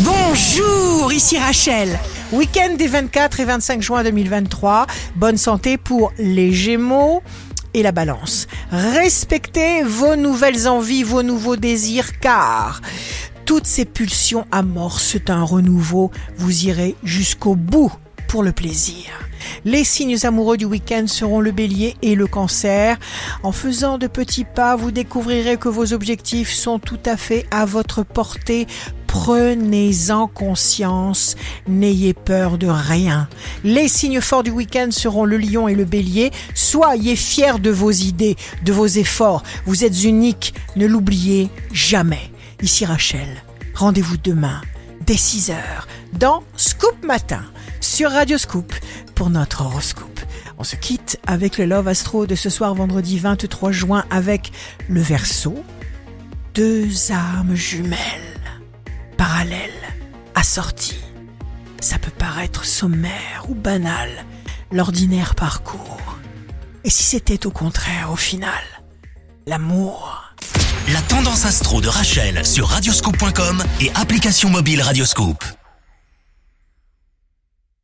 Bonjour, ici Rachel. Week-end des 24 et 25 juin 2023. Bonne santé pour les Gémeaux et la balance. Respectez vos nouvelles envies, vos nouveaux désirs, car toutes ces pulsions amorcent un renouveau. Vous irez jusqu'au bout pour le plaisir. Les signes amoureux du week-end seront le bélier et le cancer. En faisant de petits pas, vous découvrirez que vos objectifs sont tout à fait à votre portée. Prenez-en conscience, n'ayez peur de rien. Les signes forts du week-end seront le lion et le bélier. Soyez fiers de vos idées, de vos efforts. Vous êtes unique, ne l'oubliez jamais. Ici Rachel, rendez-vous demain dès 6h dans Scoop Matin sur Radio Scoop pour notre horoscope. On se quitte avec le Love Astro de ce soir vendredi 23 juin avec le Verseau. Deux âmes jumelles, parallèles, assorties. Ça peut paraître sommaire ou banal, l'ordinaire parcours. Et si c'était au contraire au final, l'amour? La tendance astro de Rachel sur radioscope.com et application mobile Radioscope.